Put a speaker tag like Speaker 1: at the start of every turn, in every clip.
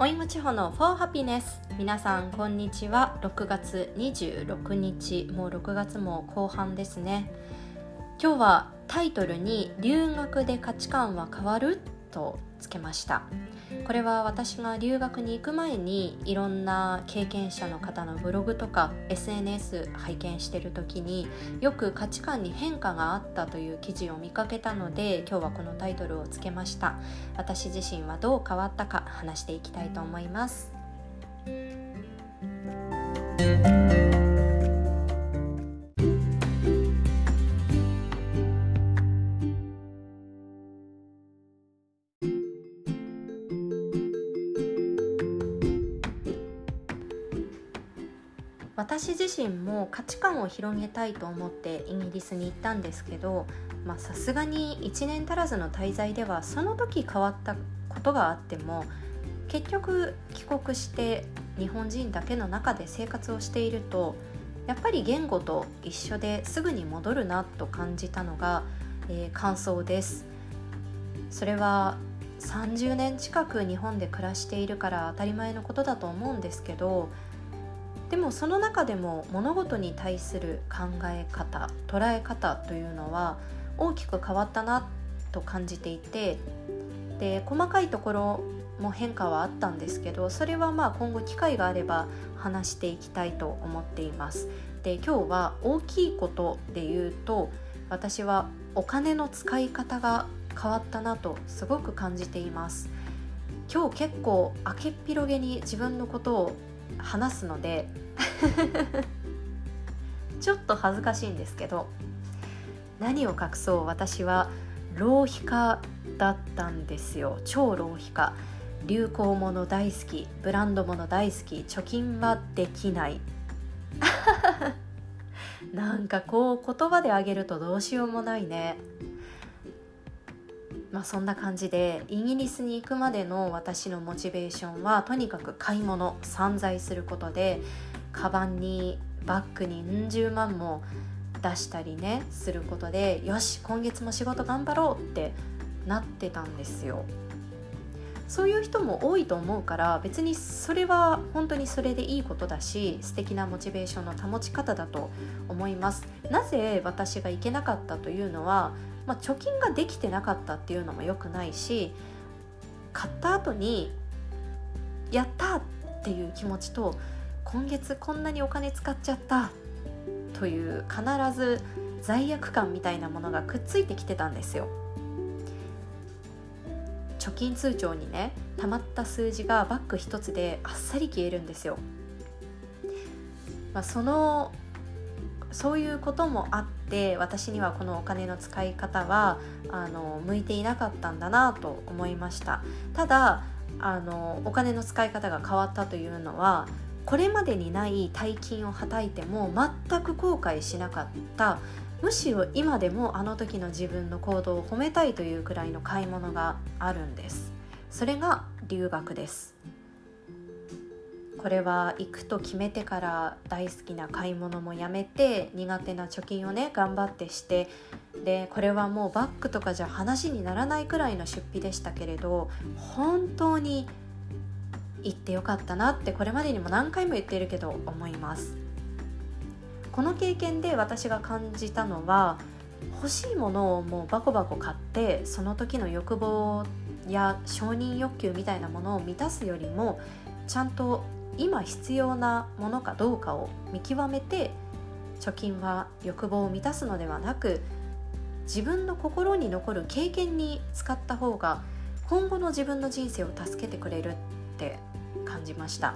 Speaker 1: おいもちほのフォーハピネス。皆さんこんにちは。6月26日。もう6月も後半ですね。今日はタイトルに留学で価値観は変わる？とつけました。これは私が留学に行く前にいろんな経験者の方のブログとか SNS 拝見してる時によく価値観に変化があったという記事を見かけたので今日はこのタイトルをつけました。私自身はどう変わったか話していきたいと思います。私自身も価値観を広げたいと思ってイギリスに行ったんですけどさすがに1年足らずの滞在ではその時変わったことがあっても結局帰国して日本人だけの中で生活をしているとやっぱり言語と一緒ですぐに戻るなと感じたのが、えー、感想です。それは30年近く日本で暮らしているから当たり前のことだと思うんですけどでもその中でも物事に対する考え方捉え方というのは大きく変わったなと感じていてで細かいところも変化はあったんですけどそれはまあ今後機会があれば話していきたいと思っています。で今日は大きいことで言うと私はお金の使い方が変わったなとすごく感じています。今日結構明けっぴろげに自分のことを話すので ちょっと恥ずかしいんですけど何を隠そう私は浪費家だったんですよ。超浪費家。流行物大好き。ブランド物大好き。貯金はできない。なんかこう言葉であげるとどうしようもないね。まあそんな感じでイギリスに行くまでの私のモチベーションはとにかく買い物散財することでカバンにバッグにうん十万も出したりねすることでよし今月も仕事頑張ろうってなってたんですよ。そういう人も多いと思うから別にそれは本当にそれでいいことだし素敵なモチベーションの保ち方だと思います。なぜ私が行けなかったというのはまあ、貯金ができてなかったっていうのも良くないし買った後にやったっていう気持ちと今月こんなにお金使っちゃったという必ず罪悪感みたいなものがくっついてきてたんですよ。貯金通帳にねたまった数字がバッグ一つであっさり消えるんですよ、まあ、そのそういうこともあって私にはこのお金の使い方はあの向いていなかったんだなと思いました。ただあのお金の使い方が変わったというのはこれまでにない大金をはたいても全く後悔しなかった。むしろ今でもあの時の自分の行動を褒めたいというくらいの買い物があるんです。それが留学です。これは行くと決めてから大好きな買い物もやめて苦手な貯金をね頑張ってしてでこれはもうバッグとかじゃ話にならないくらいの出費でしたけれど本当に行ってよかったなってこれまでにも何回も言っているけど思います。この経験で私が感じたのは欲しいものをもうバコバコ買ってその時の欲望や承認欲求みたいなものを満たすよりもちゃんと今必要なものかどうかを見極めて貯金は欲望を満たすのではなく自分の心に残る経験に使った方が今後の自分の人生を助けてくれるって感じました。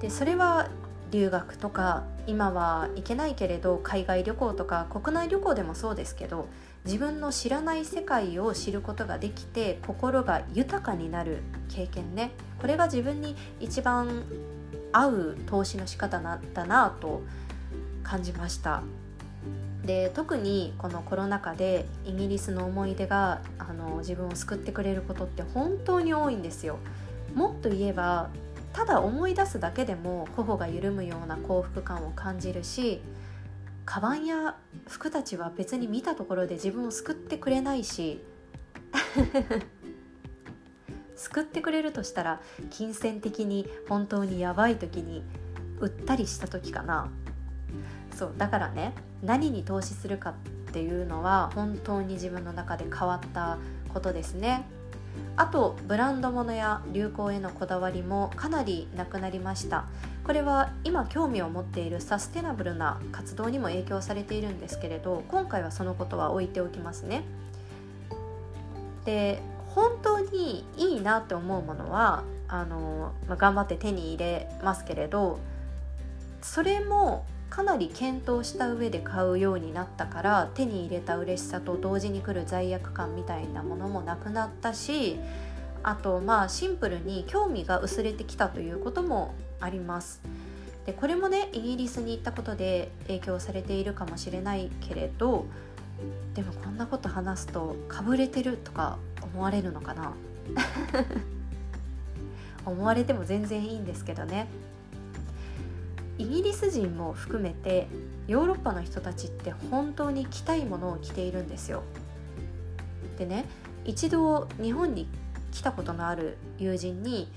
Speaker 1: でそれは留学とか今は行けないけれど海外旅行とか国内旅行でもそうですけど自分の知らない世界を知ることができて心が豊かになる経験ね。これが自分に一番合う投資の仕方なんだなと感じました。で特にこのコロナ禍でイギリスの思い出があの自分を救ってくれることって本当に多いんですよ。もっと言えばただ思い出すだけでも頬が緩むような幸福感を感じるしカバンや服たちは別に見たところで自分を救ってくれないし 救ってくれるとしたら金銭的に本当にやばい時に売ったりした時かな。そうだからね何に投資するかっていうのは本当に自分の中で変わったことですね。あとブランド物や流行へのこだわりもかなりなくなりました。これは今興味を持っているサステナブルな活動にも影響されているんですけれど今回はそのことは置いておきますね。で本当にいいなって思うものはあの、まあ、頑張って手に入れますけれどそれもかなり検討した上で買うようになったから手に入れた嬉しさと同時に来る罪悪感みたいなものもなくなったしあとまあシンプルに興味が薄れてきたということもあります。でこれもねイギリスに行ったことで影響されているかもしれないけれどでもこんなこと話すとかぶれてるとか思われるのかな？思われても全然いいんですけどねイギリス人も含めてヨーロッパの人たちって本当に着たいものを着ているんですよ。でね一度日本に来たことのある友人に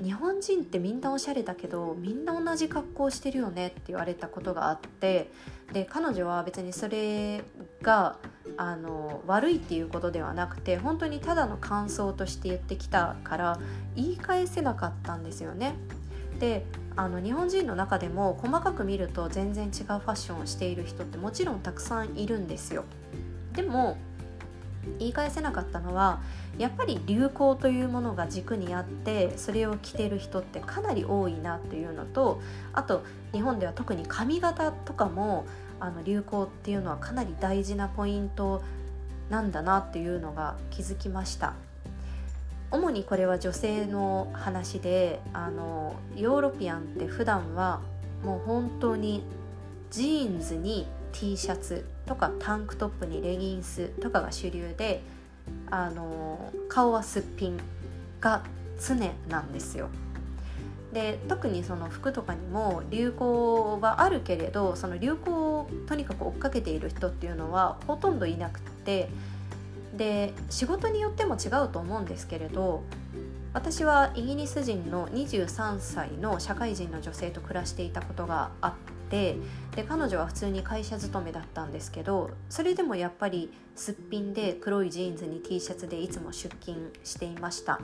Speaker 1: 日本人ってみんなおしゃれだけどみんな同じ格好してるよねって言われたことがあってで彼女は別にそれがあの悪いっていうことではなくて本当にただの感想として言ってきたから言い返せなかったんですよね。であの日本人の中でも細かく見ると全然違うファッションをしている人ってもちろんたくさんいるんですよ。でも言い返せなかったのはやっぱり流行というものが軸にあってそれを着てる人ってかなり多いなっていうのとあと日本では特に髪型とかもあの流行っていうのはかなり大事なポイントなんだなっていうのが気づきました。主にこれは女性の話であのヨーロピアンって普段はもう本当にジーンズに T シャツとかタンクトップにレギンスとかが主流であの顔はすっぴんが常なんですよ。で特にその服とかにも流行はあるけれどその流行をとにかく追っかけている人っていうのはほとんどいなくってで仕事によっても違うと思うんですけれど私はイギリス人の23歳の社会人の女性と暮らしていたことがあってで彼女は普通に会社勤めだったんですけどそれでもやっぱりすっぴんで黒いジーンズに T シャツでいつも出勤していました。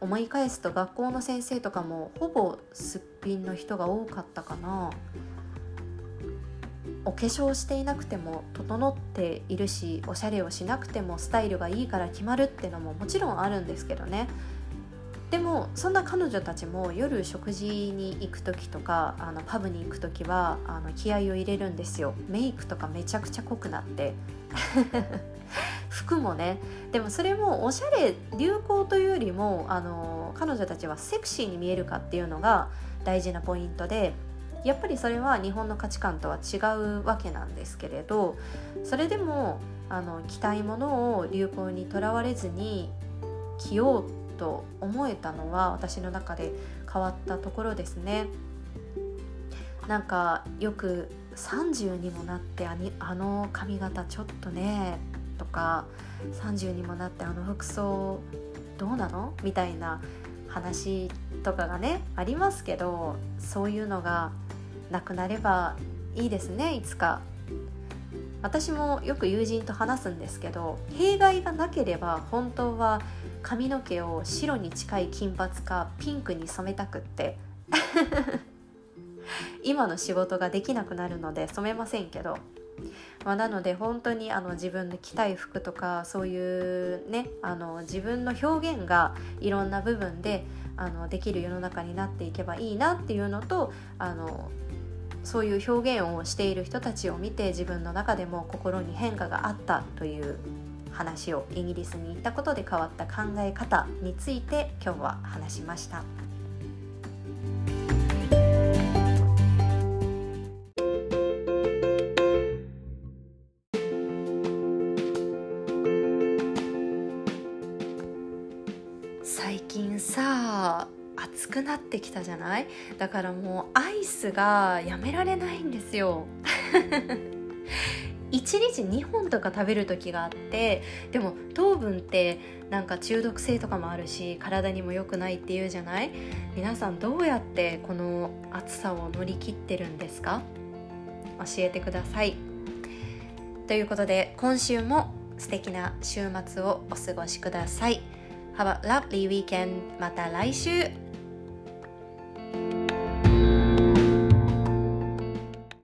Speaker 1: 思い返すと学校の先生とかもほぼすっぴんの人が多かったかな。お化粧していなくても整っているしおしゃれをしなくてもスタイルがいいから決まるってのももちろんあるんですけどね。でもそんな彼女たちも夜食事に行く時とかあのパブに行く時はあの気合を入れるんですよ。メイクとかめちゃくちゃ濃くなって。服もね。でもそれもおしゃれ流行というよりもあの彼女たちはセクシーに見えるかっていうのが大事なポイントでやっぱりそれは日本の価値観とは違うわけなんですけれどそれでもあの着たいものを流行にとらわれずに着ようと思えたのは私の中で変わったところですね。なんかよく30にもなってああの髪型ちょっとねとか30にもなってあの服装どうなの？みたいな話とかがねありますけどそういうのがなくなればいいですねいつか私もよく友人と話すんですけど弊害がなければ本当は髪の毛を白に近い金髪かピンクに染めたくって 今の仕事ができなくなるので染めませんけど、まあ、なので本当にあの自分の着たい服とかそういうねあの自分の表現がいろんな部分であのできる世の中になっていけばいいなっていうのとあのそういう表現をしている人たちを見て自分の中でも心に変化があったという話をイギリスに行ったことで変わった考え方について今日は話しました。最近さ暑くなってきたじゃない？だからもうアイスがやめられないんですよ。1日2本とか食べる時があってでも糖分ってなんか中毒性とかもあるし体にも良くないっていうじゃない？皆さんどうやってこの暑さを乗り切ってるんですか？教えてください。ということで今週も素敵な週末をお過ごしください。Have a lovely weekend また来週。